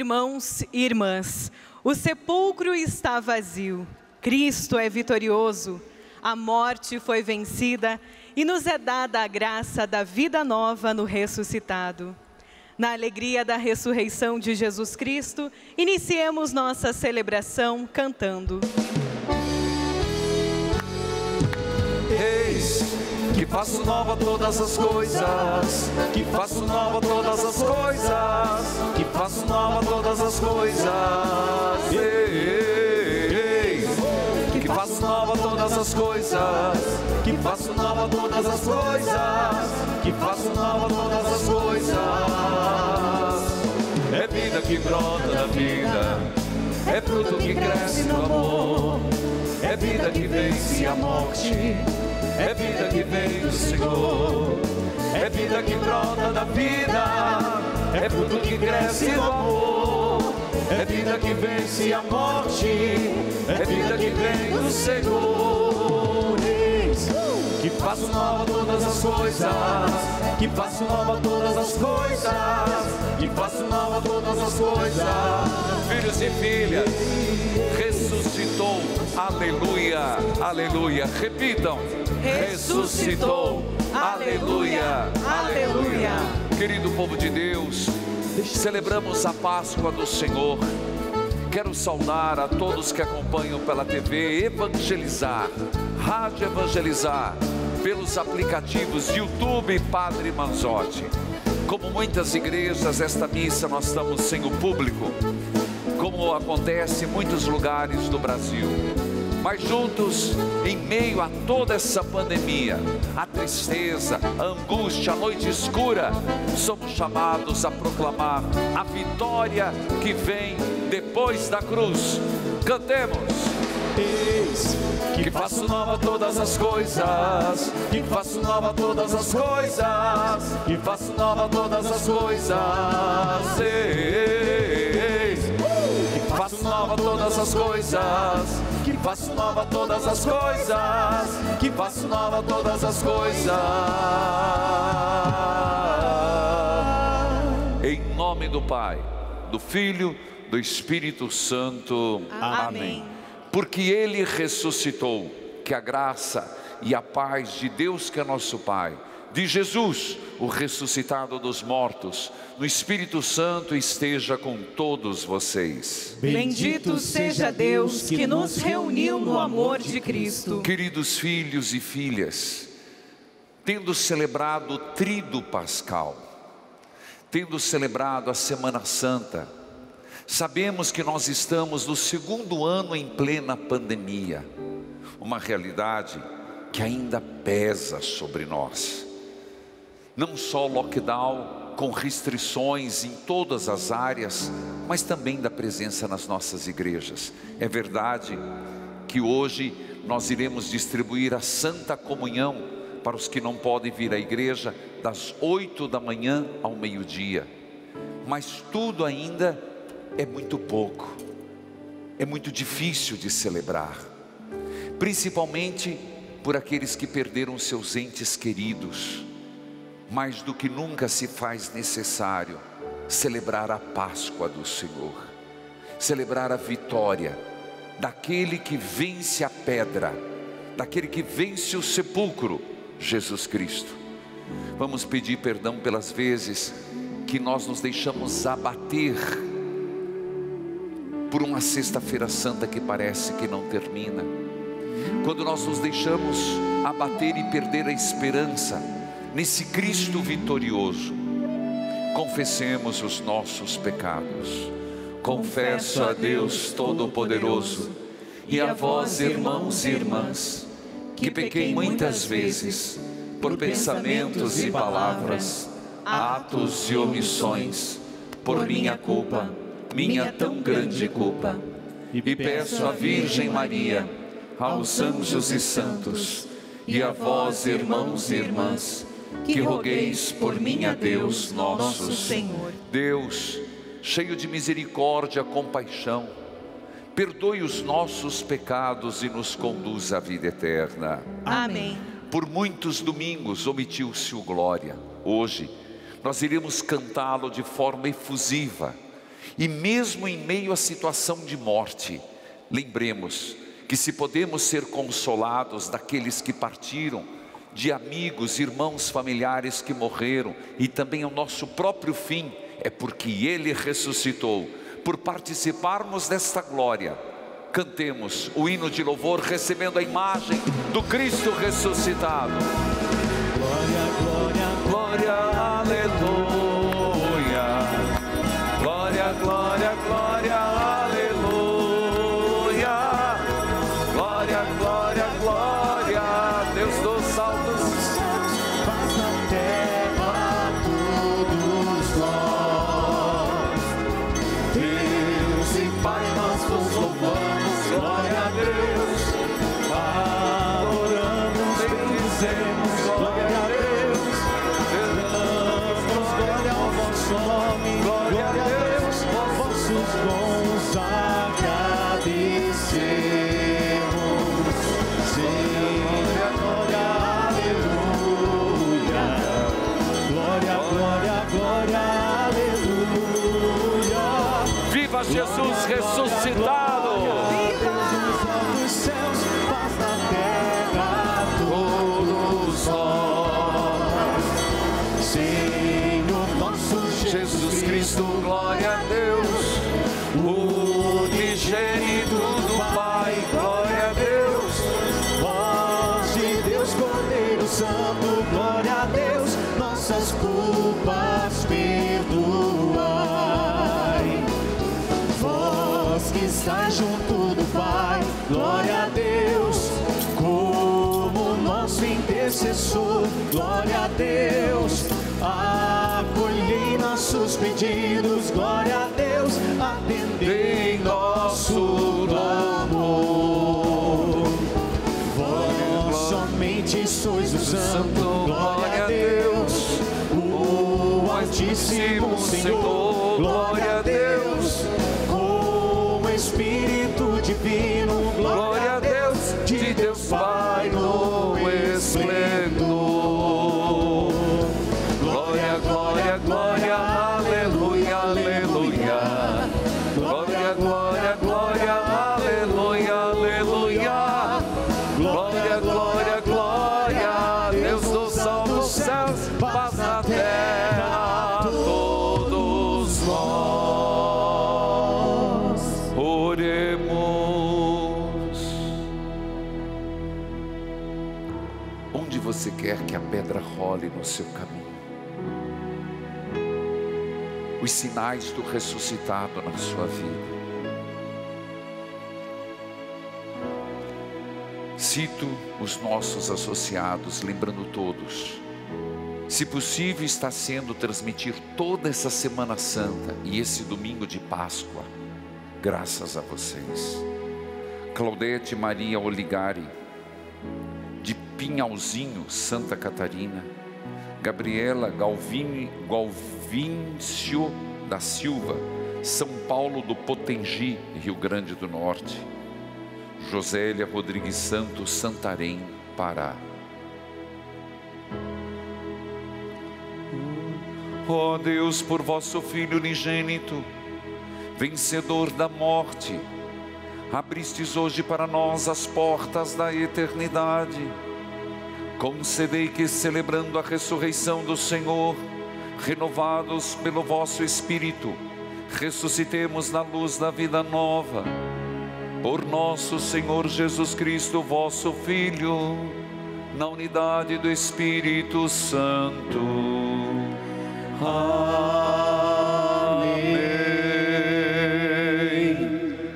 Irmãos e irmãs, o sepulcro está vazio, Cristo é vitorioso, a morte foi vencida e nos é dada a graça da vida nova no ressuscitado. Na alegria da ressurreição de Jesus Cristo, iniciemos nossa celebração cantando. Eis que faço nova todas as coisas, que faço nova todas as coisas, que faço nova todas as coisas. Que faço nova todas as coisas, que faço nova todas as coisas, que faço nova todas as coisas. É vida que brota da vida, é fruto que cresce no amor, é vida que vence a morte, é vida que vem do Senhor, é vida que brota da vida, é fruto que cresce no amor, é vida que vence a morte, é vida que vem do Senhor. Que faço nova todas as coisas, que faço nova todas as coisas, que faço nova todas as coisas. Filhos e filhas, ressuscitou, aleluia, aleluia. Repitam, ressuscitou, aleluia, aleluia. Querido povo de Deus, celebramos a Páscoa do Senhor. Quero saudar a todos que acompanham pela TV Evangelizar, Rádio Evangelizar, pelos aplicativos YouTube Padre Manzotti. Como muitas igrejas, esta missa nós estamos sem o público, como acontece em muitos lugares do Brasil. Mas juntos, em meio a toda essa pandemia, a tristeza, a angústia, a noite escura, somos chamados a proclamar a vitória que vem depois da cruz. Cantemos. Eis que faço nova todas as coisas, que faço nova todas as coisas, que faço nova todas as coisas. Eis que faço nova todas as coisas, faço nova todas as coisas, que faço nova todas as coisas. Em nome do Pai, do Filho, do Espírito Santo. Amém. Porque Ele ressuscitou, que a graça e a paz de Deus, que é nosso Pai, de Jesus, o ressuscitado dos mortos, no Espírito Santo esteja com todos vocês. Bendito seja Deus que nos reuniu no amor de Cristo. Queridos filhos e filhas, tendo celebrado o Tríduo Pascal, tendo celebrado a Semana Santa, sabemos que nós estamos no segundo ano em plena pandemia, uma realidade que ainda pesa sobre nós. Não só lockdown com restrições em todas as áreas, mas também da presença nas nossas igrejas. É verdade que hoje nós iremos distribuir a Santa Comunhão para os que não podem vir à igreja das oito da manhã ao meio-dia. Mas tudo ainda é muito pouco, é muito difícil de celebrar, principalmente por aqueles que perderam seus entes queridos. Mais do que nunca se faz necessário celebrar a Páscoa do Senhor, celebrar a vitória daquele que vence a pedra, daquele que vence o sepulcro, Jesus Cristo. Vamos pedir perdão pelas vezes que nós nos deixamos abater por uma sexta-feira santa que parece que não termina. Quando nós nos deixamos abater e perder a esperança nesse Cristo vitorioso, confessemos os nossos pecados. Confesso a Deus Todo-Poderoso e a vós, irmãos e irmãs, que pequei muitas vezes por pensamentos e palavras, atos e omissões, por minha culpa minha tão grande culpa. E peço à Virgem Maria, aos anjos e santos, e a vós, irmãos e irmãs, que rogueis por mim a Deus nosso Senhor. Deus, cheio de misericórdia, compaixão, perdoe os nossos pecados e nos conduz à vida eterna. Amém. Por muitos domingos omitiu-se o glória. Hoje nós iremos cantá-lo de forma efusiva E mesmo em meio à situação de morte, lembremos que se podemos ser consolados daqueles que partiram, de amigos, irmãos, familiares que morreram e também o nosso próprio fim, é porque Ele ressuscitou. Por participarmos desta glória, cantemos o hino de louvor recebendo a imagem do Cristo ressuscitado. Santo, glória a Deus, o Altíssimo Senhor, glória a Deus, sinais do ressuscitado na sua vida. Cito os nossos associados, lembrando todos. Se possível, está sendo transmitir toda essa Semana Santa e esse domingo de Páscoa, graças a vocês. Claudete Maria Oligari, de Pinhalzinho, Santa Catarina. Gabriela Galvini, Galvíncio da Silva, São Paulo do Potengi, Rio Grande do Norte. Josélia Rodrigues Santos, Santarém, Pará. Ó Deus, por vosso Filho unigênito, vencedor da morte, abristes hoje para nós as portas da eternidade. Concedei que, celebrando a ressurreição do Senhor, renovados pelo vosso Espírito, ressuscitemos na luz da vida nova. Por nosso Senhor Jesus Cristo, vosso Filho, na unidade do Espírito Santo. Amém.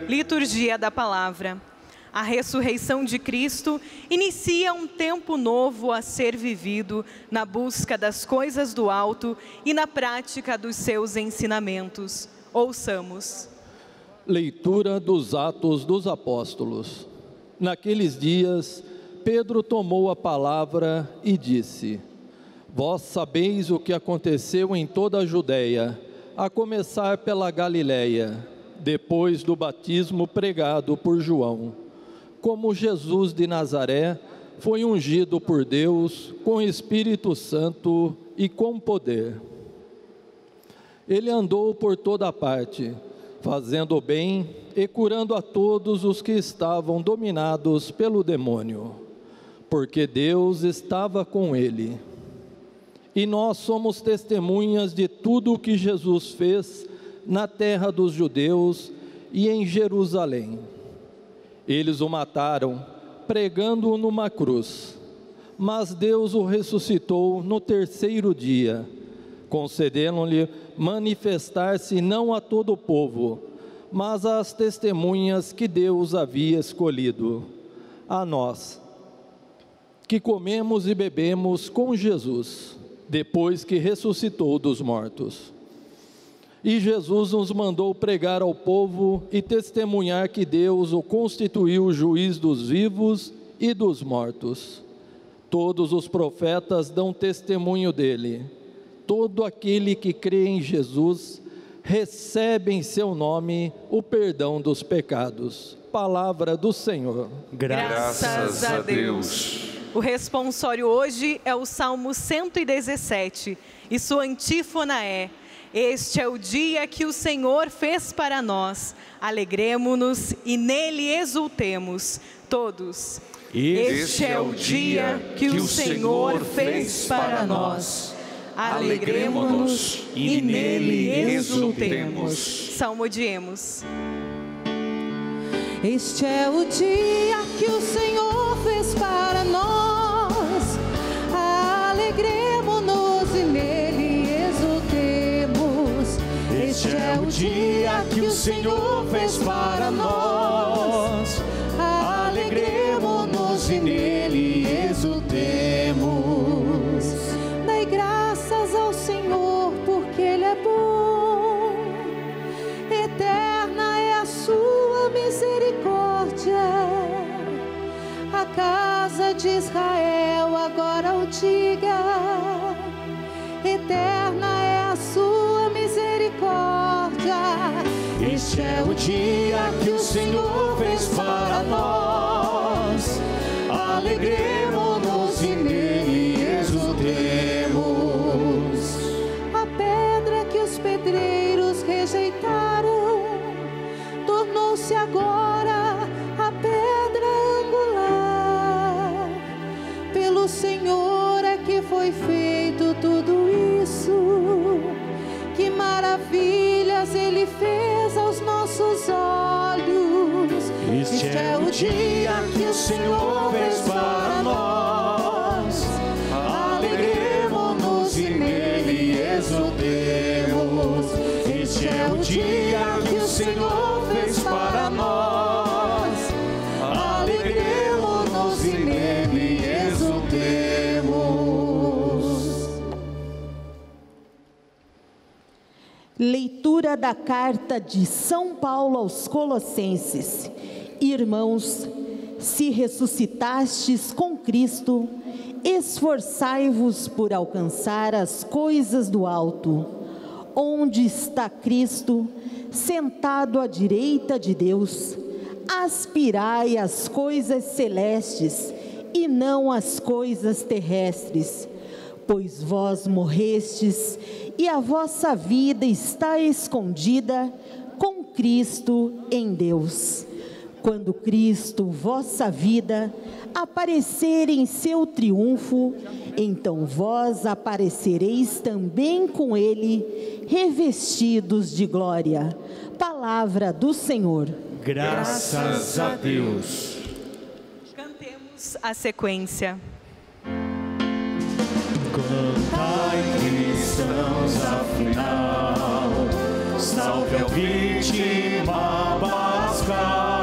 Liturgia da Palavra. A ressurreição de Cristo inicia um tempo novo a ser vivido na busca das coisas do alto e na prática dos seus ensinamentos. Ouçamos. Leitura dos Atos dos Apóstolos. Naqueles dias, Pedro tomou a palavra e disse: Vós sabeis o que aconteceu em toda a Judéia, a começar pela Galiléia, depois do batismo pregado por João. Como Jesus de Nazaré foi ungido por Deus com Espírito Santo e com poder. Ele andou por toda parte, fazendo o bem e curando a todos os que estavam dominados pelo demônio, porque Deus estava com ele. E nós somos testemunhas de tudo o que Jesus fez na terra dos judeus e em Jerusalém. Eles o mataram, pregando-o numa cruz mas Deus o ressuscitou no terceiro dia, concedendo-lhe manifestar-se não a todo o povo, mas às testemunhas que Deus havia escolhido, a nós, que comemos e bebemos com Jesus, depois que ressuscitou dos mortos. E Jesus nos mandou pregar ao povo e testemunhar que Deus o constituiu juiz dos vivos e dos mortos Todos os profetas dão testemunho dele. Todo aquele que crê em Jesus recebe em seu nome o perdão dos pecados. Palavra do Senhor. Graças a Deus. O responsório hoje é o Salmo 117 e sua antífona é: Este é o dia que o Senhor fez para nós. Alegremo-nos e nele exultemos. Todos. Este é o dia que o Senhor fez para nós. Alegremos-nos e nele exultemos. Salmodiemos. Este é o dia que o Senhor fez para nós. Dia que o Senhor fez para nós e nele exultemos. Dai graças ao Senhor, porque Ele é bom. Eterna é a sua misericórdia. A casa de Israel agora o diga. Eterna é Este é o dia que o Senhor fez para nós alegremos-nos e nele exultemos. A pedra que os pedreiros rejeitaram tornou-se agora a pedra angular. Pelo Senhor é que foi feito tudo isso. Que maravilhas Ele fez nossos olhos. Este é o dia que o Senhor fez para nós. Leitura da carta de São Paulo aos Colossenses. Irmãos, se ressuscitastes com Cristo, esforçai-vos por alcançar as coisas do alto, onde está Cristo, sentado à direita de Deus. Aspirai às coisas celestes e não às coisas terrestres, pois vós morrestes e a vossa vida está escondida com Cristo em Deus quando Cristo, vossa vida, aparecer em seu triunfo, então vós aparecereis também com ele, revestidos de glória. Palavra do Senhor. Graças a Deus. Cantemos a sequência. Cantai cristãos afinal, salve a vítima pascal.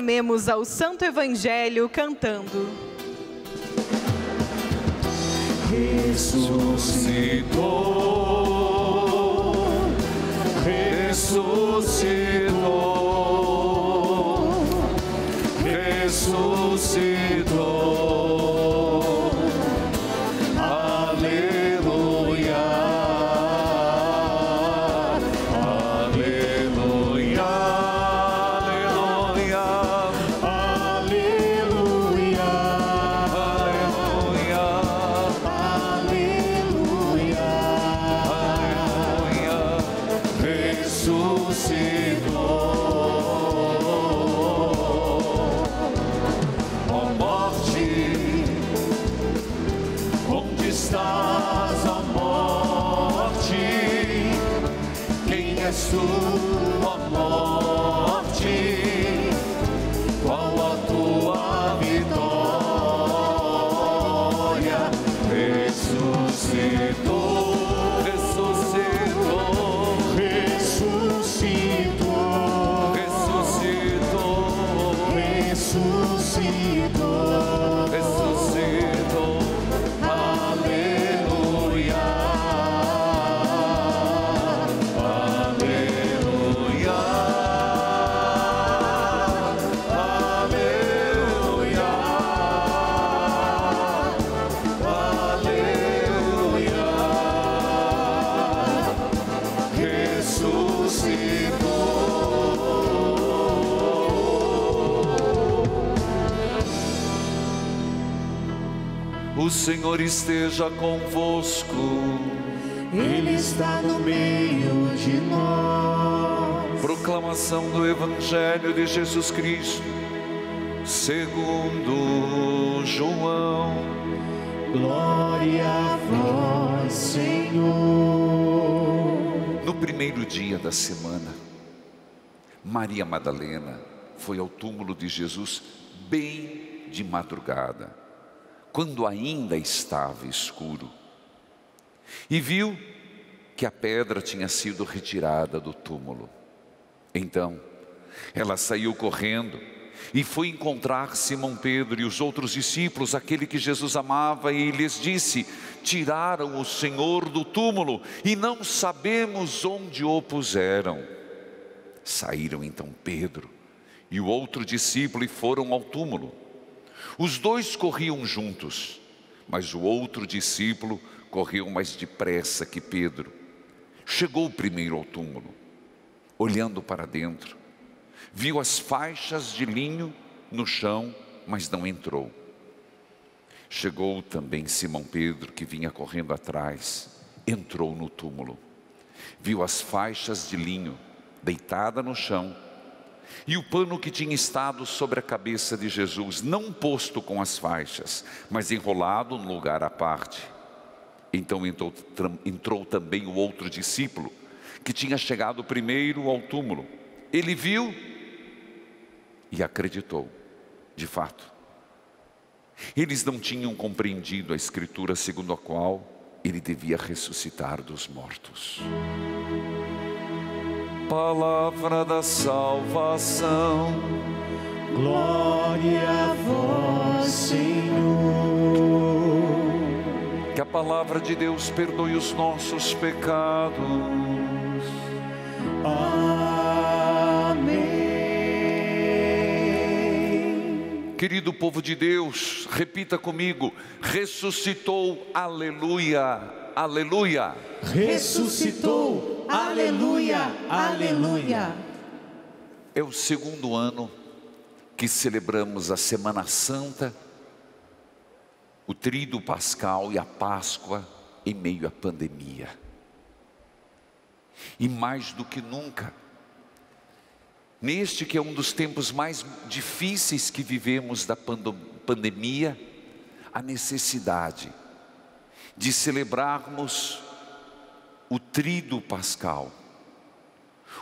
Aclamemos ao Santo Evangelho cantando. ressuscitou, Ó morte? Senhor esteja convosco. Ele está no meio de nós. Proclamação do Evangelho de Jesus Cristo, segundo João. Glória a vós, Senhor. No primeiro dia da semana, Maria Madalena foi ao túmulo de Jesus bem de madrugada, quando ainda estava escuro, e viu que a pedra tinha sido retirada do túmulo. Então, ela saiu correndo e foi encontrar Simão Pedro e os outros discípulos, aquele que Jesus amava, e lhes disse: Tiraram o Senhor do túmulo e não sabemos onde o puseram. Saíram então Pedro e o outro discípulo e foram ao túmulo. Os dois corriam juntos, mas o outro discípulo correu mais depressa que Pedro. Chegou primeiro ao túmulo, olhando para dentro, viu as faixas de linho no chão, mas não entrou. Chegou também Simão Pedro, que vinha correndo atrás, entrou no túmulo, viu as faixas de linho deitada no chão e o pano que tinha estado sobre a cabeça de Jesus, não posto com as faixas, mas enrolado num lugar à parte. Então entrou, entrou também o outro discípulo, que tinha chegado primeiro ao túmulo. Ele viu e acreditou, de fato. Eles não tinham compreendido a escritura segundo a qual ele devia ressuscitar dos mortos. Palavra da salvação. Glória a vós, Senhor. Que a palavra de Deus perdoe os nossos pecados. Amém. Querido povo de Deus, repita comigo: ressuscitou, aleluia, aleluia. Ressuscitou. Aleluia. Aleluia. É o segundo ano que celebramos a Semana Santa, o Tríduo Pascal e a Páscoa em meio à pandemia. E mais do que nunca, neste que é um dos tempos mais difíceis que vivemos da pandemia, a necessidade de celebrarmos o Tríduo Pascal,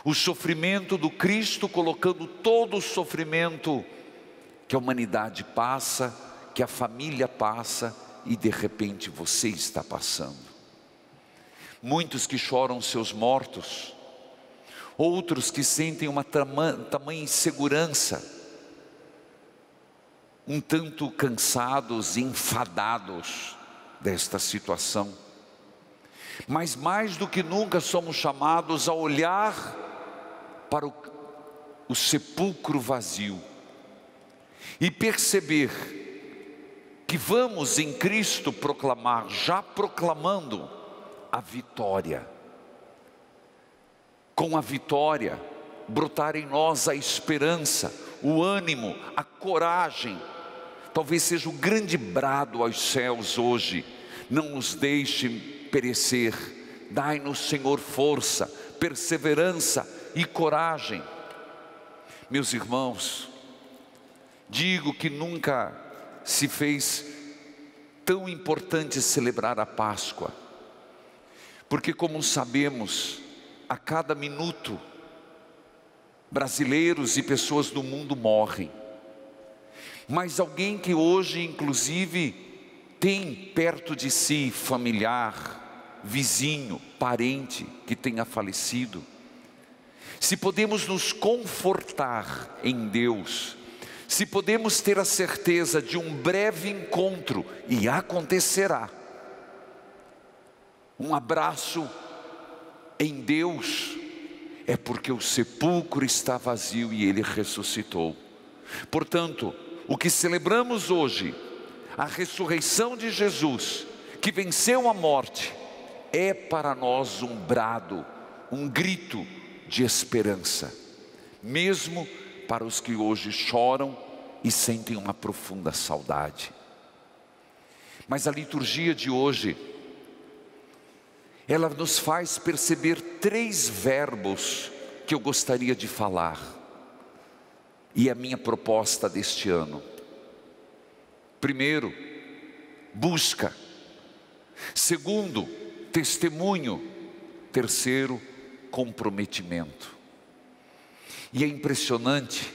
O sofrimento do Cristo colocando todo o sofrimento que a humanidade passa, que a família passa e de repente você está passando. Muitos que choram seus mortos, outros que sentem uma tamanha insegurança, um tanto cansados, enfadados desta situação. Mas mais do que nunca somos chamados a olhar para o, o sepulcro vazio e perceber que vamos em Cristo proclamar, já proclamando a vitória. Com a vitória, brotar em nós a esperança, o ânimo, a coragem talvez seja o grande brado aos céus hoje. Não nos deixe perecer, dai-nos, Senhor, força, perseverança e coragem. Meus irmãos, digo que nunca se fez tão importante celebrar a Páscoa, porque, como sabemos, a cada minuto, brasileiros e pessoas do mundo morrem mas alguém que hoje, inclusive, tem perto de si familiar, vizinho, parente que tenha falecido. Se podemos nos confortar em Deus, se podemos ter a certeza de um breve encontro, e acontecerá, um abraço em Deus, é porque o sepulcro está vazio e ele ressuscitou. Portanto, o que celebramos hoje, a ressurreição de Jesus, que venceu a morte, é para nós um brado, um grito de esperança, mesmo para os que hoje choram e sentem uma profunda saudade. Mas a liturgia de hoje, ela nos faz perceber três verbos que eu gostaria de falar e a minha proposta deste ano. Primeiro, busca. Segundo, testemunho. Terceiro, comprometimento. E é impressionante,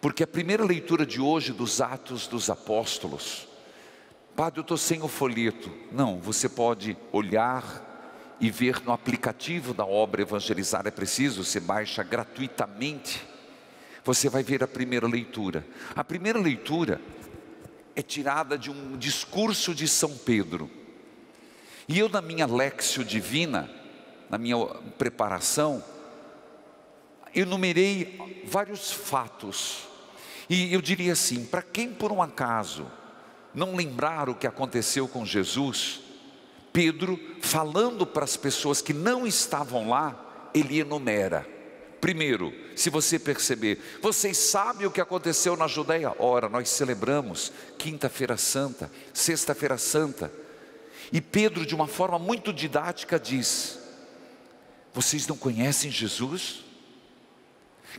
porque a primeira leitura de hoje dos Atos dos Apóstolos, Padre, eu estou sem o folheto. Não, você pode olhar e ver no aplicativo da obra Evangelizar é Preciso, você baixa gratuitamente você vai ver a primeira leitura. A primeira leitura é tirada de um discurso de São Pedro. E eu, na minha Lexio Divina, na minha preparação, enumerei vários fatos. E eu diria assim: para quem por um acaso não lembrar o que aconteceu com Jesus, Pedro, falando para as pessoas que não estavam lá, ele enumera Primeiro, se você perceber, vocês sabem o que aconteceu na Judéia? Ora, nós celebramos Quinta-feira Santa, Sexta-feira Santa. E Pedro, de uma forma muito didática, diz: Vocês não conhecem Jesus?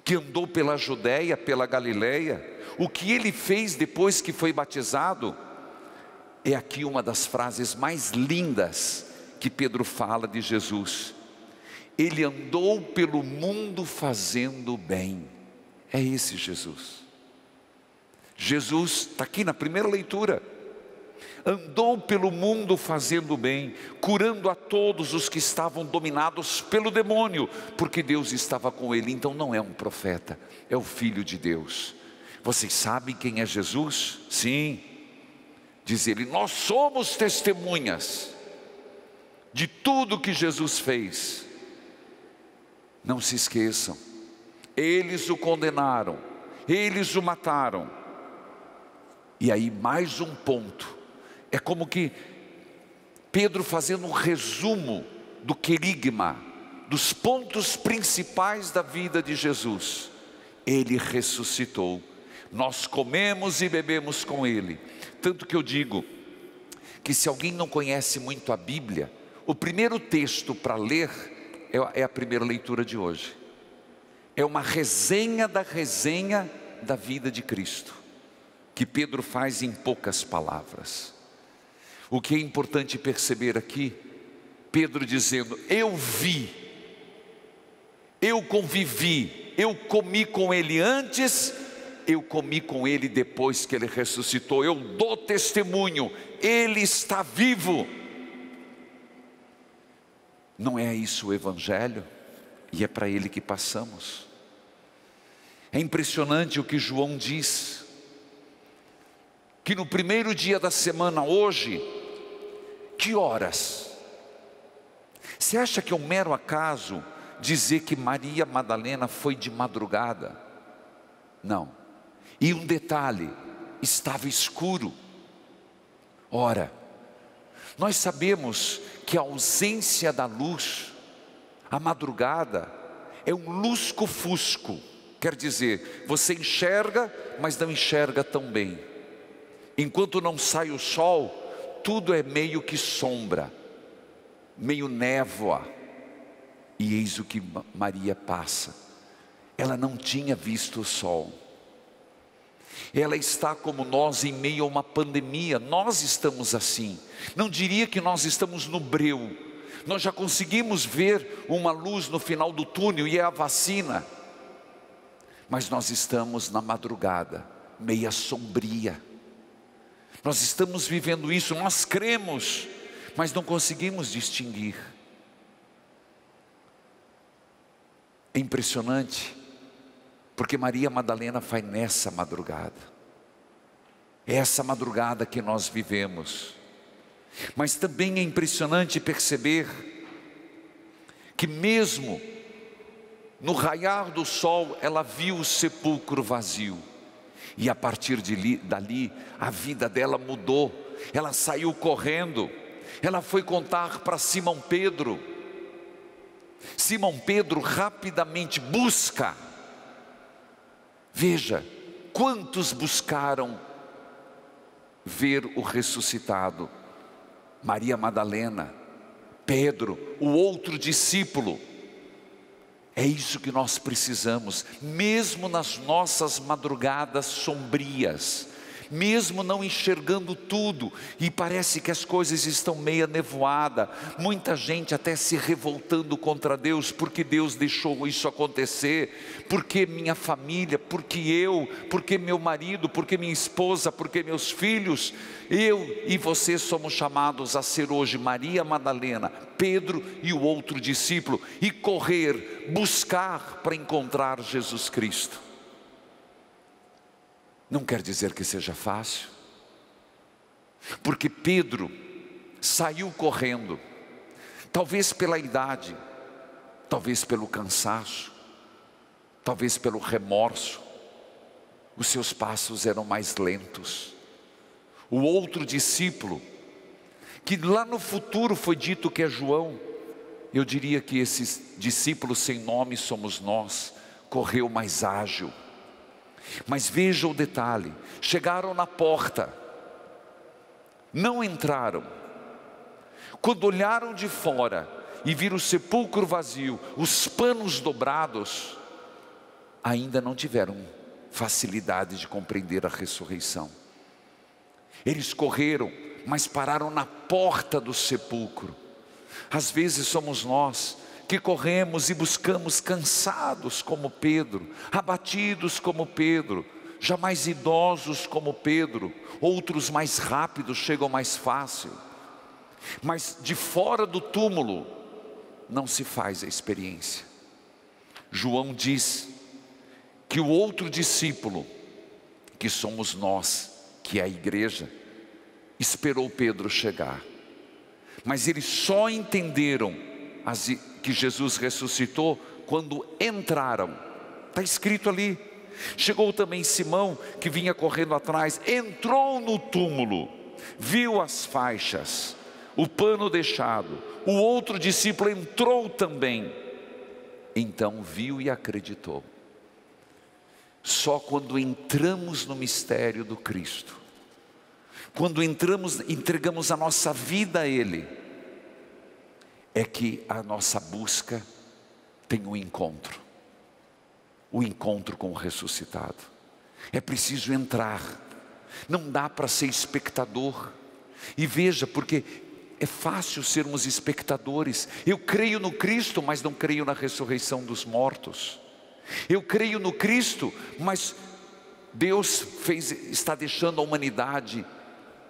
Que andou pela Judéia, pela Galileia, o que ele fez depois que foi batizado? É aqui uma das frases mais lindas que Pedro fala de Jesus ele andou pelo mundo fazendo bem. É esse Jesus. Jesus está aqui na primeira leitura. Andou pelo mundo fazendo bem, curando a todos os que estavam dominados pelo demônio, porque Deus estava com ele. Então não é um profeta, é o Filho de Deus. Vocês sabem quem é Jesus? Sim, diz ele: Nós somos testemunhas de tudo que Jesus fez não se esqueçam, eles o condenaram, eles o mataram. E aí, mais um ponto, é como que Pedro fazendo um resumo do querigma, dos pontos principais da vida de Jesus. Ele ressuscitou, nós comemos e bebemos com Ele. Tanto que eu digo que se alguém não conhece muito a Bíblia, o primeiro texto para ler é, a primeira leitura de hoje. É uma resenha da resenha da vida de Cristo, que Pedro faz em poucas palavras. O que é importante perceber aqui, Pedro dizendo: Eu vi, Eu convivi, eu comi com ele antes, eu comi com ele depois que ele ressuscitou. Eu dou testemunho, ele está vivo. Não é isso o Evangelho? E é para ele que passamos. É impressionante o que João diz, que no primeiro dia da semana, hoje, que horas? Você acha que é um mero acaso dizer que Maria Madalena foi de madrugada? Não. E um detalhe: estava escuro. Ora, nós sabemos que a ausência da luz, a madrugada, é um lusco-fusco. Quer dizer, você enxerga, mas não enxerga tão bem. Enquanto não sai o sol, tudo é meio que sombra, meio névoa. E eis o que Maria passa. Ela não tinha visto o sol. Ela está como nós em meio a uma pandemia, nós estamos assim. Não diria que nós estamos no breu, nós já conseguimos ver uma luz no final do túnel e é a vacina, mas nós estamos na madrugada, meia sombria. Nós estamos vivendo isso, nós cremos, mas não conseguimos distinguir. É impressionante porque Maria Madalena foi nessa madrugada. É essa madrugada que nós vivemos. Mas também é impressionante perceber que mesmo no raiar do sol, ela viu o sepulcro vazio. E a partir de dali, a vida dela mudou. Ela saiu correndo. Ela foi contar para Simão Pedro. Simão Pedro rapidamente busca Veja, quantos buscaram ver o ressuscitado? Maria Madalena, Pedro, o outro discípulo. É isso que nós precisamos, mesmo nas nossas madrugadas sombrias, mesmo não enxergando tudo, e parece que as coisas estão meia nevoada, muita gente até se revoltando contra Deus, porque Deus deixou isso acontecer, porque minha família, porque eu, porque meu marido, porque minha esposa, porque meus filhos, eu e você somos chamados a ser hoje Maria Madalena, Pedro e o outro discípulo, e correr, buscar para encontrar Jesus Cristo. Não quer dizer que seja fácil, porque Pedro saiu correndo, talvez pela idade, talvez pelo cansaço, talvez pelo remorso, os seus passos eram mais lentos. O outro discípulo, que lá no futuro foi dito que é João, eu diria que esses discípulos sem nome somos nós, correu mais ágil mas veja o detalhe: chegaram na porta, não entraram. Quando olharam de fora e viram o sepulcro vazio, os panos dobrados, ainda não tiveram facilidade de compreender a ressurreição. Eles correram, mas pararam na porta do sepulcro. Às vezes somos nós que corremos e buscamos cansados como Pedro, abatidos como Pedro, jamais idosos como Pedro, outros mais rápidos chegam mais fácil. Mas de fora do túmulo não se faz a experiência. João diz que o outro discípulo, que somos nós, que é a igreja, esperou Pedro chegar. Mas eles só entenderam que Jesus ressuscitou quando entraram. Está escrito ali. Chegou também Simão, que vinha correndo atrás, entrou no túmulo, viu as faixas, o pano deixado. O outro discípulo entrou também. Então viu e acreditou. Só quando entramos no mistério do Cristo, quando entramos, entregamos a nossa vida a Ele, é que a nossa busca tem um encontro o encontro com o ressuscitado. É preciso entrar, não dá para ser espectador. E veja, porque é fácil sermos espectadores. Eu creio no Cristo, mas não creio na ressurreição dos mortos. Eu creio no Cristo, mas Deus fez, está deixando a humanidade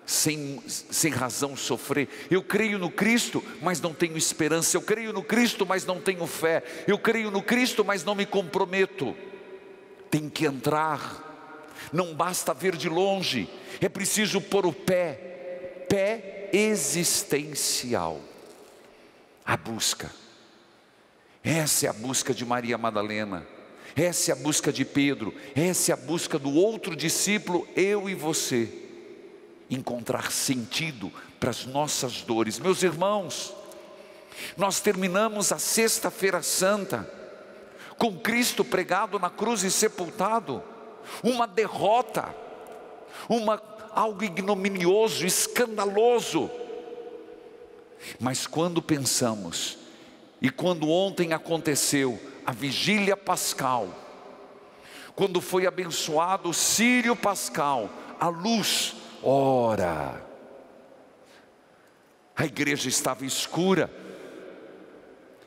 sem, sem razão sofrer. Eu creio no Cristo, mas não tenho esperança. Eu creio no Cristo, mas não tenho fé. Eu creio no Cristo, mas não me comprometo. Tem que entrar. Não basta ver de longe, é preciso pôr o pé, pé existencial. A busca. Essa é a busca de Maria Madalena. Essa é a busca de Pedro, essa é a busca do outro discípulo, eu e você. Encontrar sentido para as nossas dores. Meus irmãos, nós terminamos a Sexta-feira Santa com Cristo pregado na cruz e sepultado, uma derrota, uma algo ignominioso, escandaloso. Mas quando pensamos, e quando ontem aconteceu, a vigília pascal, quando foi abençoado o Sírio Pascal, a luz, ora, a igreja estava escura,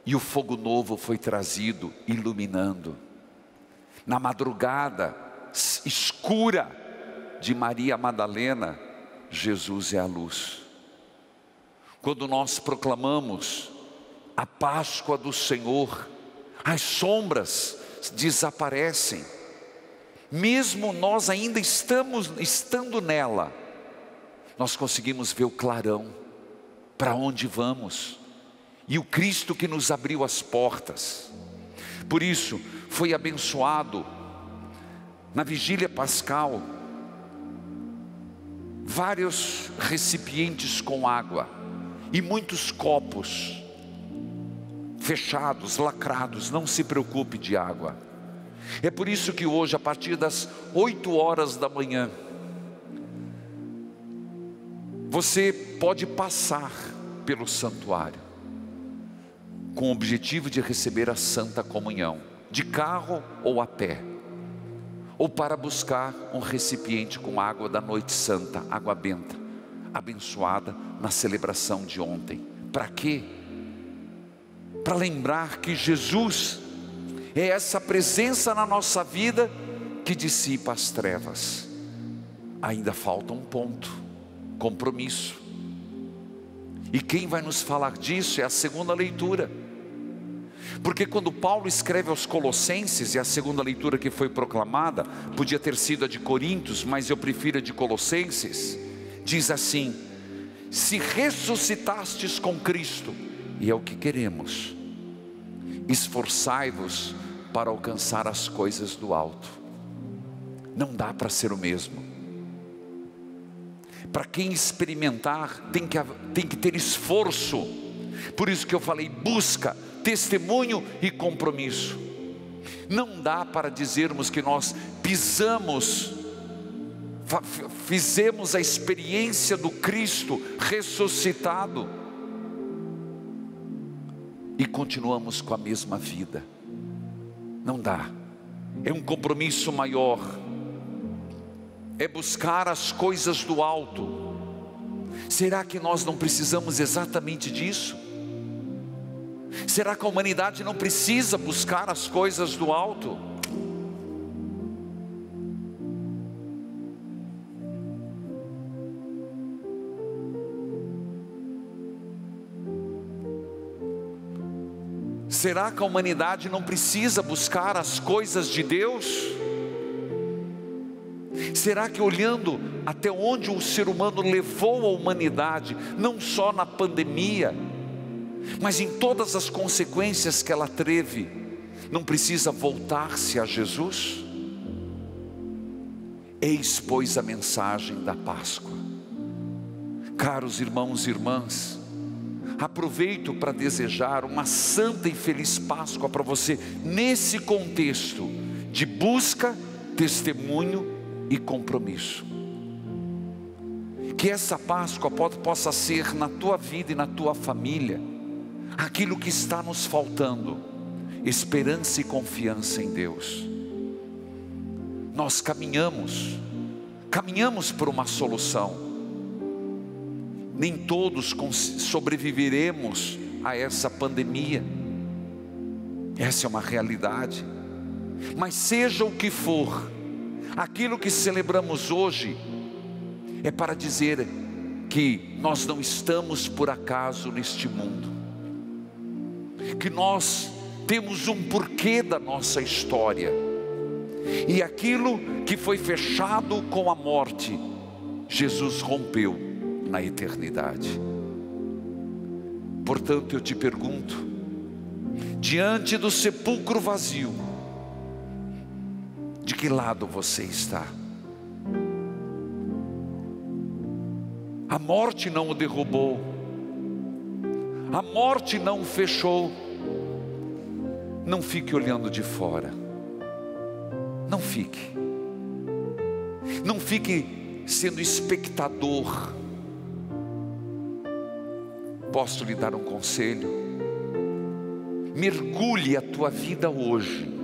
e o fogo novo foi trazido, iluminando. Na madrugada escura de Maria Madalena, Jesus é a luz. Quando nós proclamamos a Páscoa do Senhor, as sombras desaparecem. Mesmo nós ainda estamos estando nela, nós conseguimos ver o clarão para onde vamos e o Cristo que nos abriu as portas. Por isso, foi abençoado na vigília pascal vários recipientes com água e muitos copos fechados, lacrados, não se preocupe de água. É por isso que hoje, a partir das 8 horas da manhã, você pode passar pelo santuário com o objetivo de receber a santa comunhão, de carro ou a pé, ou para buscar um recipiente com água da noite santa, água benta, abençoada na celebração de ontem. Para quê? para lembrar que Jesus é essa presença na nossa vida que dissipa as trevas. Ainda falta um ponto: compromisso. E quem vai nos falar disso é a segunda leitura. Porque quando Paulo escreve aos Colossenses, e a segunda leitura que foi proclamada, podia ter sido a de Coríntios, mas eu prefiro a de Colossenses, diz assim: Se ressuscitastes com Cristo, e é o que queremos. Esforçai-vos para alcançar as coisas do alto. Não dá para ser o mesmo. Para quem experimentar, tem que, tem que ter esforço. Por isso que eu falei: busca, testemunho e compromisso. Não dá para dizermos que nós pisamos, fizemos a experiência do Cristo ressuscitado e continuamos com a mesma vida. Não dá. É um compromisso maior. É buscar as coisas do alto. Será que nós não precisamos exatamente disso? Será que a humanidade não precisa buscar as coisas do alto? Será que a humanidade não precisa buscar as coisas de Deus? Será que olhando até onde o ser humano levou a humanidade, não só na pandemia, mas em todas as consequências que ela teve, não precisa voltar-se a Jesus? Eis, pois, a mensagem da Páscoa. Caros irmãos e irmãs, aproveito para desejar uma santa e feliz Páscoa para você, nesse contexto de busca, testemunho e compromisso. Que essa Páscoa possa ser na tua vida e na tua família aquilo que está nos faltando: esperança e confiança em Deus. Nós caminhamos, caminhamos por uma solução nem todos sobreviveremos a essa pandemia. Essa é uma realidade. Mas seja o que for, aquilo que celebramos hoje é para dizer que nós não estamos por acaso neste mundo, que nós temos um porquê da nossa história, e aquilo que foi fechado com a morte, Jesus rompeu na eternidade. Portanto, eu te pergunto, diante do sepulcro vazio, que lado você está? A morte não o derrubou, a morte não o fechou. Não fique olhando de fora, não fique, não fique sendo espectador. Posso lhe dar um conselho? Mergulhe a tua vida hoje,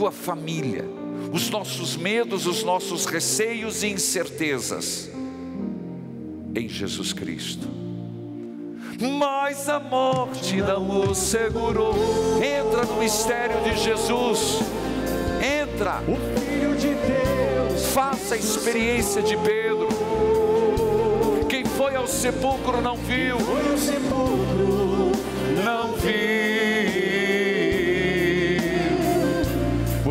tua família, os nossos medos, os nossos receios e incertezas em Jesus Cristo. Mas a morte não o segurou. Entra no mistério de Jesus. Entra. O Filho de Deus. Faça a experiência de Pedro. Quem foi ao sepulcro não viu. Foi ao sepulcro. Não viu.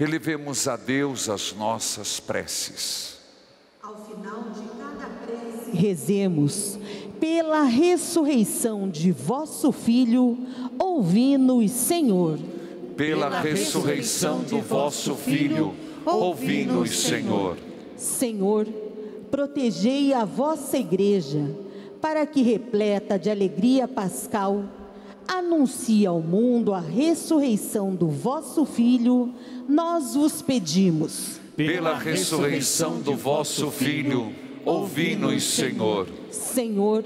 Elevemos a Deus as nossas preces. Ao final de cada prece, rezemos pela ressurreição de vosso Filho, ouvi-nos, Senhor. Pela ressurreição do vosso Filho, ouvi-nos, Senhor. Senhor, protegei a vossa igreja, para que, repleta de alegria pascal, anuncie ao mundo a ressurreição do vosso Filho, nós vos pedimos. Pela ressurreição do vosso Filho, ouvi-nos, Senhor. Senhor,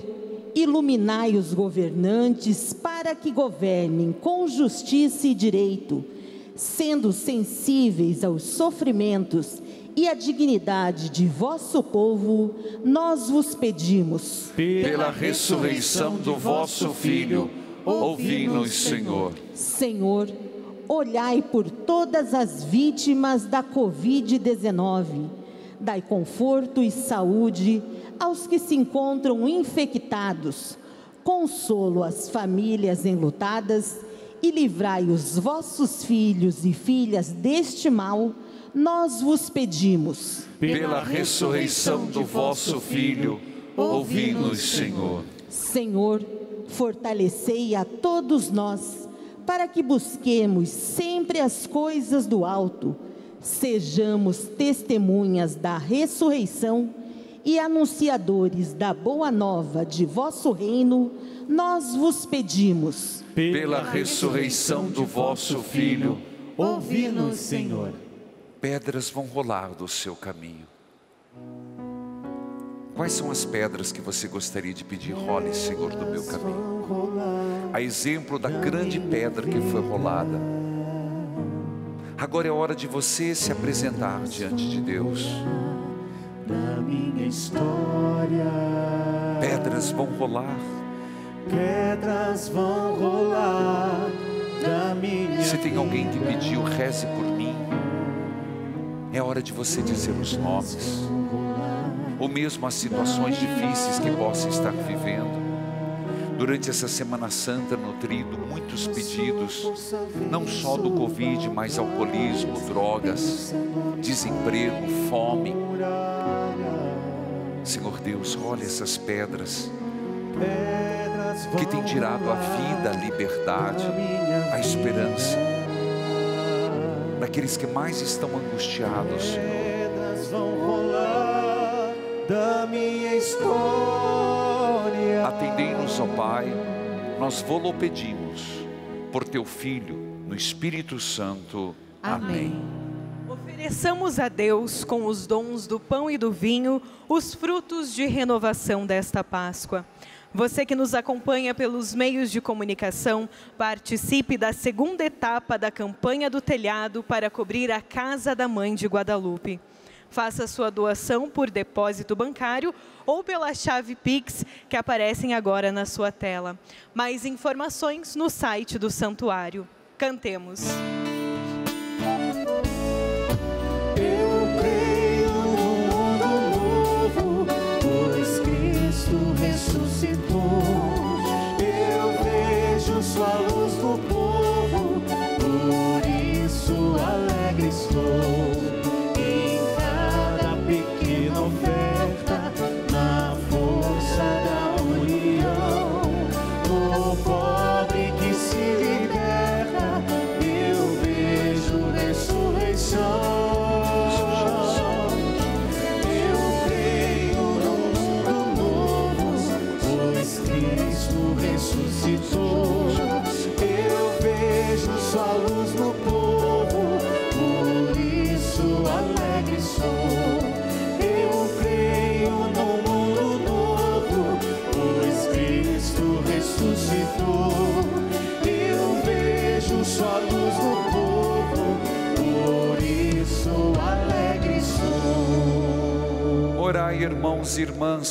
iluminai os governantes para que governem com justiça e direito, sendo sensíveis aos sofrimentos e à dignidade de vosso povo, nós vos pedimos. Pela ressurreição do vosso Filho, ouvi-nos, Senhor. Senhor, olhai por todas as vítimas da Covid-19 dai conforto e saúde aos que se encontram infectados, consolo às famílias enlutadas e livrai os vossos filhos e filhas deste mal, nós vos pedimos. Pela ressurreição do vosso Filho, ouvi-nos, Senhor. Senhor, fortalecei a todos nós, para que busquemos sempre as coisas do alto sejamos testemunhas da ressurreição e anunciadores da boa nova de vosso reino, nós vos pedimos. Pela ressurreição do vosso Filho, ouvi-nos, Senhor. Pedras vão rolar do seu caminho. Quais são as pedras que você gostaria de pedir role, Senhor, do meu caminho? A exemplo da grande pedra que foi rolada Agora é hora de você se apresentar diante de Deus. Da minha história, pedras vão rolar. Pedras vão rolar da minha. Se tem alguém que pediu, reze por mim. É hora de você dizer os nomes, ou mesmo as situações difíceis que possa estar vivendo. durante essa Semana Santa nutrido muitos pedidos, não só do Covid, mas alcoolismo, drogas, desemprego, fome. Senhor Deus, olha essas pedras que tem tirado a vida, a liberdade, a esperança daqueles que mais estão angustiados. Rolar da minha história. Atendei-nos, ó Pai, nós vou-lo pedimos, por teu Filho, no Espírito Santo. Amém. Ofereçamos a Deus, com os dons do pão e do vinho, os frutos de renovação desta Páscoa. Você que nos acompanha pelos meios de comunicação, participe da segunda etapa da campanha do telhado para cobrir a Casa da Mãe de Guadalupe. Faça sua doação por depósito bancário ou pela chave Pix que aparecem agora na sua tela. Mais informações no site do santuário. Cantemos.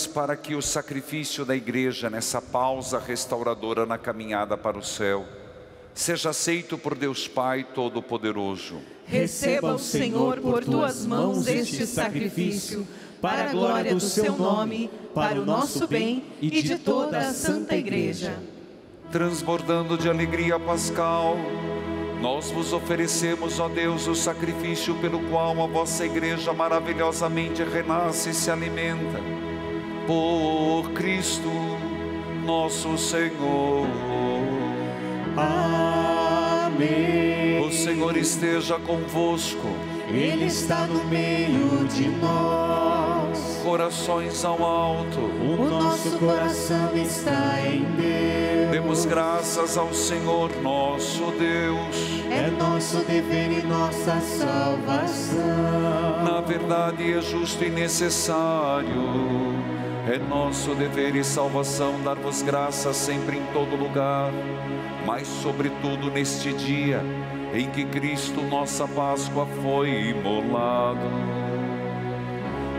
Para que o sacrifício da igreja nessa pausa restauradora na caminhada para o céu seja aceito por Deus Pai Todo-Poderoso. Receba o Senhor por tuas mãos este sacrifício, para a glória do seu nome, para o nosso bem e de toda a Santa Igreja. Transbordando de alegria pascal, nós vos oferecemos, ó Deus, o sacrifício pelo qual a vossa igreja maravilhosamente renasce e se alimenta. Por Cristo, nosso Senhor. Amém. O Senhor esteja convosco. Ele está no meio de nós. Corações ao alto. O nosso coração está em Deus. Demos graças ao Senhor nosso Deus. É nosso dever e nossa salvação. Na verdade é justo e necessário. É nosso dever e salvação dar-vos graças sempre em todo lugar, mas sobretudo neste dia em que Cristo, nossa Páscoa, foi imolado.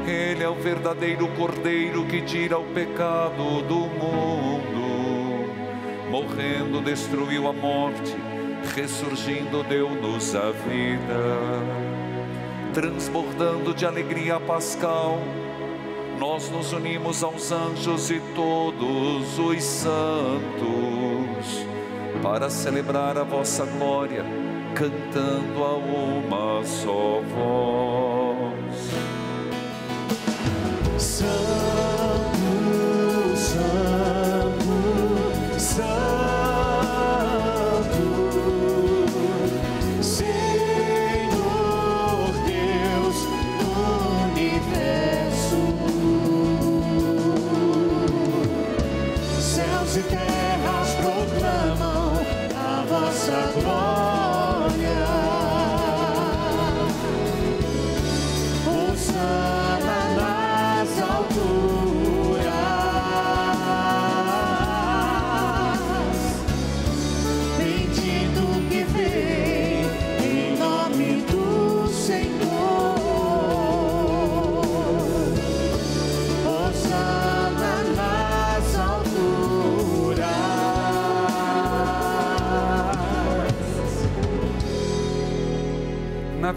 Ele é o verdadeiro Cordeiro que tira o pecado do mundo. Morrendo, destruiu a morte, ressurgindo, deu-nos a vida. Transbordando de alegria pascal, nós nos unimos aos anjos e todos os santos para celebrar a vossa glória, cantando a uma só voz. Santo,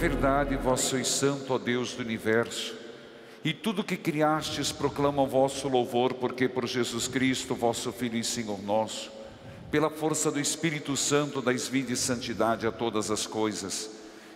verdade, vós sois santo, ó Deus do universo, E tudo que criastes proclama o vosso louvor, porque por Jesus Cristo, vosso Filho e Senhor nosso, pela força do Espírito Santo, dais vida e santidade a todas as coisas,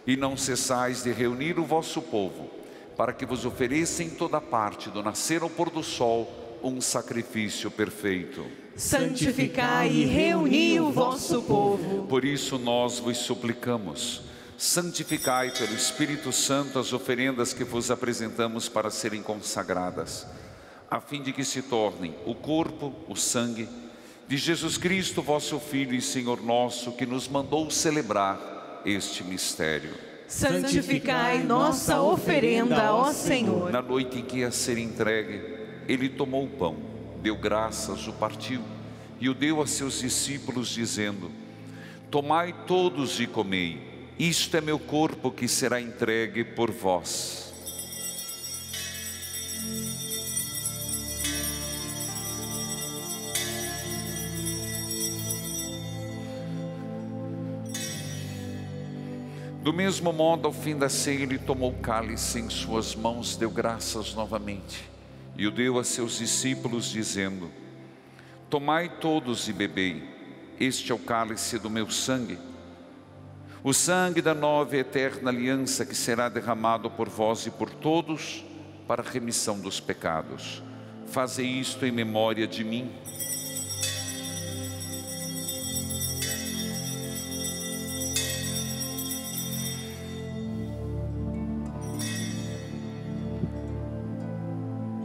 e não cessais de reunir o vosso povo, para que vos ofereça em toda parte, do nascer ao pôr do sol, um sacrifício perfeito. Santificai e reuni o vosso povo. Por isso nós vos suplicamos, santificai pelo Espírito Santo as oferendas que vos apresentamos para serem consagradas, a fim de que se tornem o corpo, o sangue de Jesus Cristo, vosso Filho e Senhor nosso, que nos mandou celebrar este mistério. Santificai nossa oferenda, ó Senhor. Na noite em que ia ser entregue, ele tomou o pão, deu graças, o partiu e o deu a seus discípulos, dizendo: Tomai todos e comei, isto é meu corpo que será entregue por vós. Do mesmo modo, ao fim da ceia, ele tomou o cálice em suas mãos, deu graças novamente e o deu a seus discípulos, dizendo: Tomai todos e bebei, este é o cálice do meu sangue, o sangue da nova e eterna aliança que será derramado por vós e por todos para a remissão dos pecados. Fazei isto em memória de mim.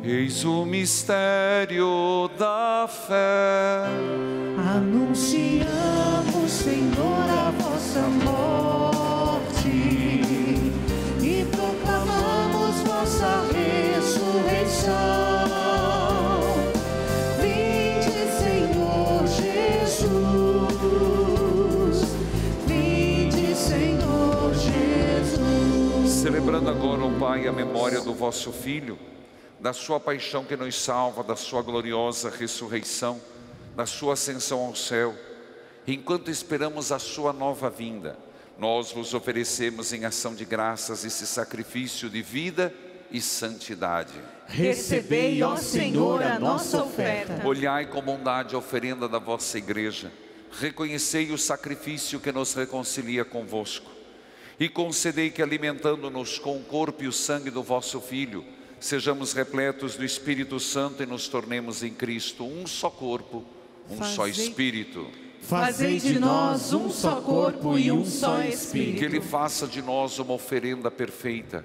Eis o mistério da fé. Anunciamos, Senhor, a vossa morte e proclamamos vossa ressurreição. Vinde, Senhor Jesus. Vinde, Senhor Jesus. Celebrando agora, ó Pai, a memória do vosso Filho da sua paixão que nos salva, da sua gloriosa ressurreição, da sua ascensão ao céu. Enquanto esperamos a sua nova vinda, nós vos oferecemos em ação de graças esse sacrifício de vida e santidade. Recebei, ó Senhor, a nossa oferta. Olhai com bondade a oferenda da vossa igreja. Reconhecei o sacrifício que nos reconcilia convosco. E concedei que, alimentando-nos com o corpo e o sangue do vosso Filho, sejamos repletos do Espírito Santo e nos tornemos em Cristo um só corpo, um só Espírito. Fazei de nós um só corpo e um só espírito. Que Ele faça de nós uma oferenda perfeita,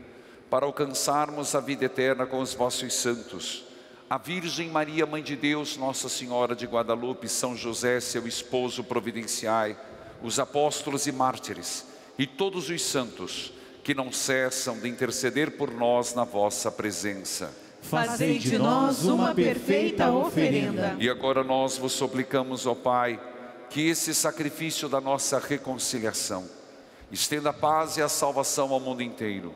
para alcançarmos a vida eterna com os vossos santos. A Virgem Maria, Mãe de Deus, Nossa Senhora de Guadalupe, São José, seu esposo, providenciai, os apóstolos e mártires, e todos os santos, que não cessam de interceder por nós na vossa presença. Fazei de nós uma perfeita oferenda. E agora nós vos suplicamos, ó Pai, que esse sacrifício da nossa reconciliação estenda a paz e a salvação ao mundo inteiro.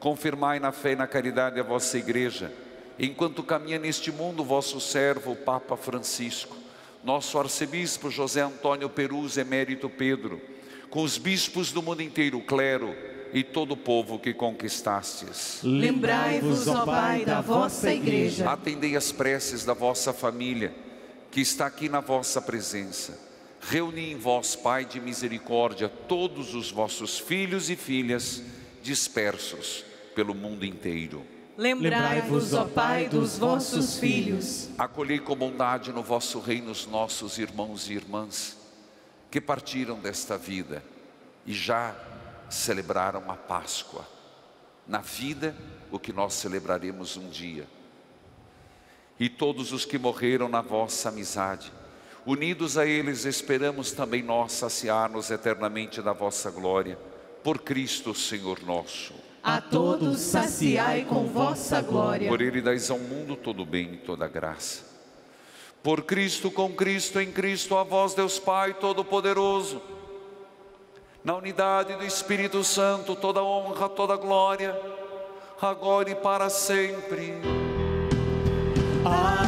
Confirmai na fé e na caridade a vossa igreja, enquanto caminha neste mundo vosso servo, o Papa Francisco, nosso arcebispo José Antônio Perus, emérito Pedro, com os bispos do mundo inteiro, o clero e todo o povo que conquistastes. Lembrai-vos, ó Pai, da vossa igreja. Atendei as preces da vossa família, que está aqui na vossa presença. Reuni em vós, Pai de misericórdia, todos os vossos filhos e filhas dispersos pelo mundo inteiro. Lembrai-vos, ó Pai, dos vossos filhos. Acolhei com bondade no vosso reino os nossos irmãos e irmãs que partiram desta vida e já celebraram a Páscoa. Na vida, o que nós celebraremos um dia. E todos os que morreram na vossa amizade, unidos a eles, esperamos também nós saciar-nos eternamente da vossa glória, por Cristo, Senhor nosso. A todos saciai com vossa glória. Por ele dais ao mundo todo bem e toda graça. Por Cristo, com Cristo, em Cristo, a vós, Deus Pai Todo-Poderoso, na unidade do Espírito Santo, toda honra, toda glória, agora e para sempre. Amém.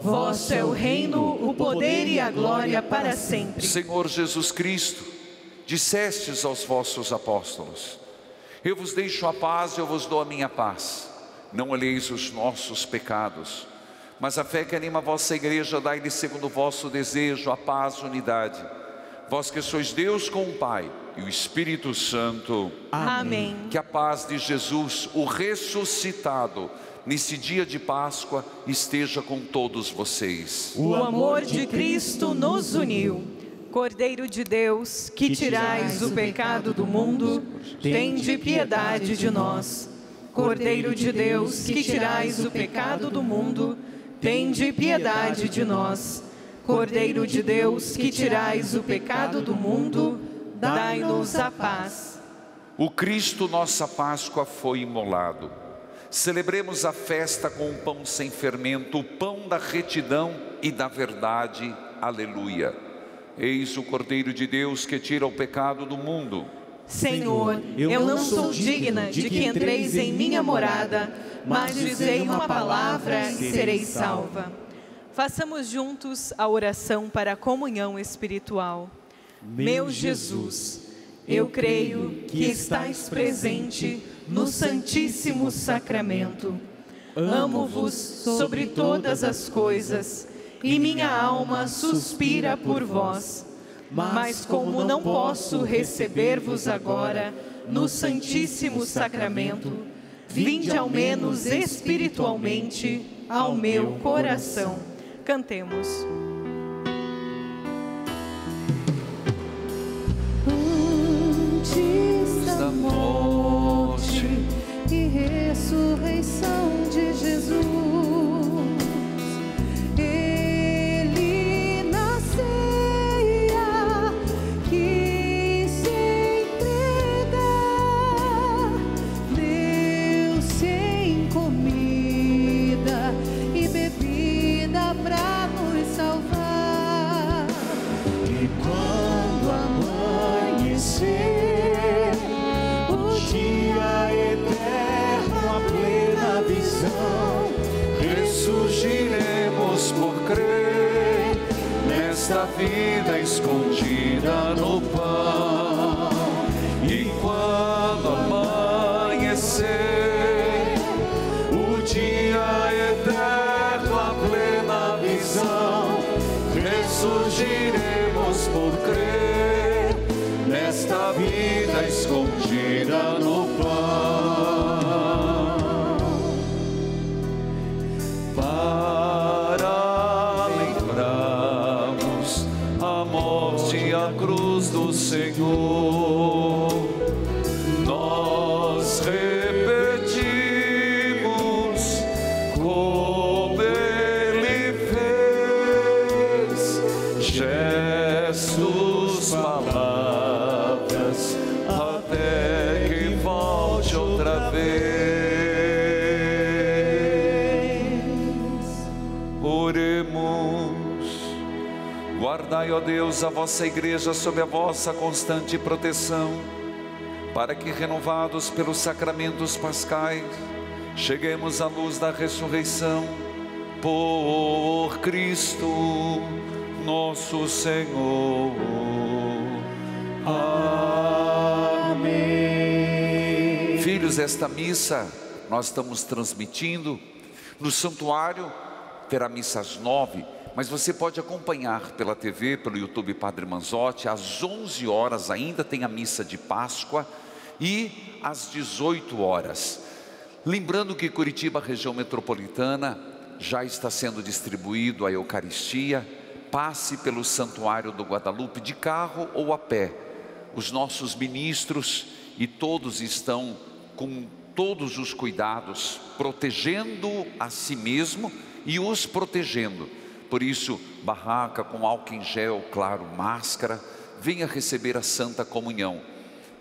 Vosso é o reino, o poder e a glória para sempre. Senhor Jesus Cristo, dissestes aos vossos apóstolos: Eu vos deixo a paz, eu vos dou a minha paz. Não olheis os nossos pecados, mas a fé que anima a vossa igreja, dai-lhe segundo o vosso desejo a paz, unidade. Vós que sois Deus com o Pai e o Espírito Santo. Amém. Que a paz de Jesus, o ressuscitado, nesse dia de Páscoa, esteja com todos vocês. O amor de Cristo nos uniu. Cordeiro de Deus, que tirais o pecado do mundo, tende piedade de nós. Cordeiro de Deus, que tirais o pecado do mundo, tende piedade de nós. Cordeiro de Deus, que tirais o pecado do mundo, dai-nos a paz. O Cristo, nossa Páscoa, foi imolado. Celebremos a festa com o pão sem fermento, o pão da retidão e da verdade. Aleluia. Eis o Cordeiro de Deus que tira o pecado do mundo. Senhor, eu não sou digna de que entreis em minha morada, mas dizei uma palavra e serei salva. Façamos juntos a oração para a comunhão espiritual. Meu Jesus, eu creio que estais presente no Santíssimo Sacramento. Amo-vos sobre todas as coisas e minha alma suspira por vós. Mas como não posso receber-vos agora no Santíssimo Sacramento, vinde ao menos espiritualmente ao meu coração. Cantemos. Guardai, ó Deus, a vossa igreja sob a vossa constante proteção, para que, renovados pelos sacramentos pascais, cheguemos à luz da ressurreição por Cristo nosso Senhor. Amém. Filhos, esta missa nós estamos transmitindo no santuário terá missa às nove, mas você pode acompanhar pela TV, pelo YouTube Padre Manzotti, às 11 horas ainda tem a missa de Páscoa e às 18 horas. Lembrando que Curitiba, região metropolitana, já está sendo distribuído a Eucaristia. Passe pelo Santuário do Guadalupe de carro ou a pé. Os nossos ministros e todos estão com todos os cuidados, protegendo a si mesmo e os protegendo. Por isso, barraca com álcool em gel, claro, máscara, venha receber a Santa Comunhão.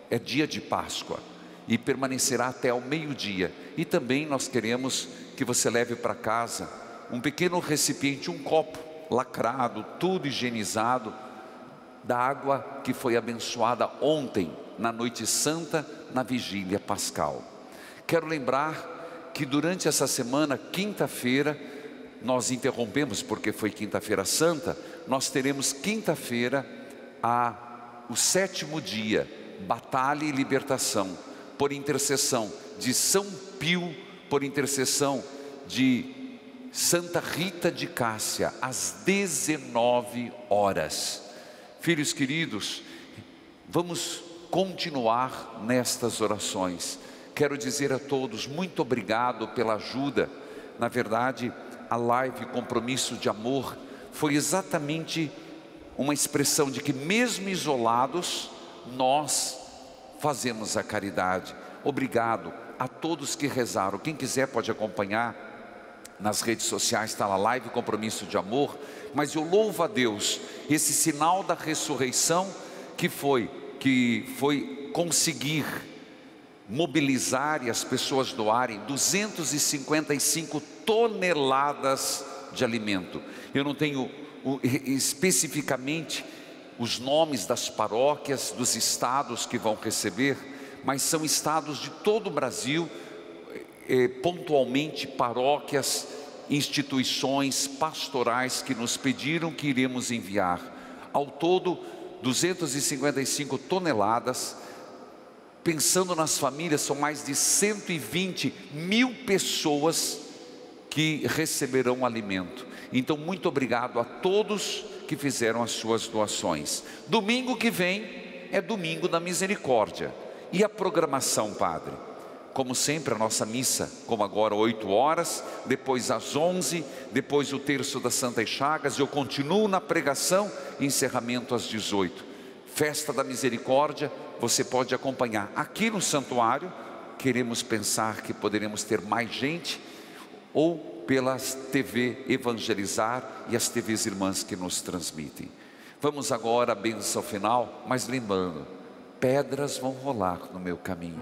É dia de Páscoa e permanecerá até ao meio-dia. E também nós queremos que você leve para casa um pequeno recipiente, um copo lacrado, tudo higienizado, da água que foi abençoada ontem, na noite santa, na vigília pascal. Quero lembrar que durante essa semana, quinta-feira, nós interrompemos porque foi quinta-feira santa, nós teremos quinta-feira a o sétimo dia, batalha e libertação, por intercessão de São Pio, por intercessão de Santa Rita de Cássia, às 19 horas. Filhos queridos, vamos continuar nestas orações. Quero dizer a todos muito obrigado pela ajuda. Na verdade, a live Compromisso de Amor foi exatamente uma expressão de que, mesmo isolados, nós fazemos a caridade. Obrigado a todos que rezaram. Quem quiser pode acompanhar nas redes sociais, está lá, live Compromisso de Amor. Mas eu louvo a Deus, esse sinal da ressurreição que foi, que foi conseguir mobilizar e as pessoas doarem 255 toneladas de alimento. Eu não tenho especificamente os nomes das paróquias, dos estados que vão receber, mas são estados de todo o Brasil, eh, pontualmente paróquias, instituições pastorais que nos pediram que iremos enviar. Ao todo, 255 toneladas pensando nas famílias, são mais de 120 mil pessoas que receberão alimento. Então, muito obrigado a todos que fizeram as suas doações. Domingo que vem é domingo da misericórdia. E a programação, Padre? Como sempre, a nossa missa, como agora, 8 horas, depois às 11, depois o terço das Santas Chagas, eu continuo na pregação encerramento às 18. Festa da Misericórdia, você pode acompanhar aqui no santuário. Queremos pensar que poderemos ter mais gente, ou pelas TV Evangelizar e as TVs irmãs que nos transmitem. Vamos agora à bênção final, mas lembrando: pedras vão rolar no meu caminho.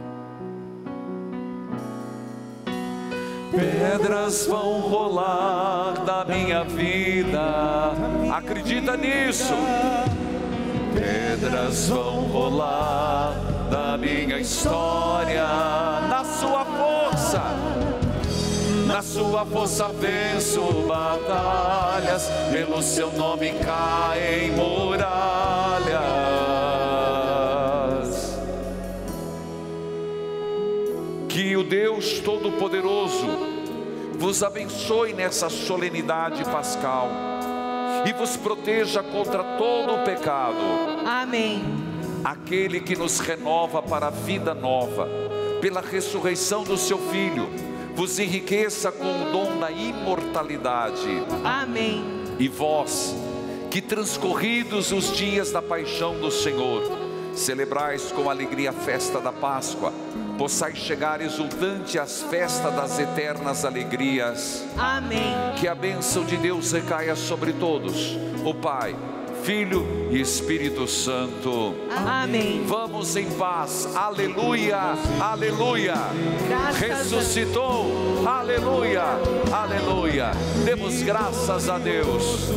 Pedras vão rolar da minha vida. Acredita nisso? Pedras vão rolar da minha história, na sua força, na sua força venço batalhas, pelo seu nome caem muralhas. Que o Deus Todo-Poderoso vos abençoe nessa solenidade pascal e vos proteja contra todo o pecado. Amém. Aquele que nos renova para a vida nova, pela ressurreição do seu Filho, vos enriqueça com o dom da imortalidade. Amém. E vós, que transcorridos os dias da paixão do Senhor, celebrais com alegria a festa da Páscoa, possais chegar exultante às festas das eternas alegrias. Amém. Que a bênção de Deus recaia sobre todos, o Pai, Filho e Espírito Santo. Amém. Vamos em paz, aleluia, aleluia. Graças Ressuscitou, aleluia, aleluia. Demos graças a Deus.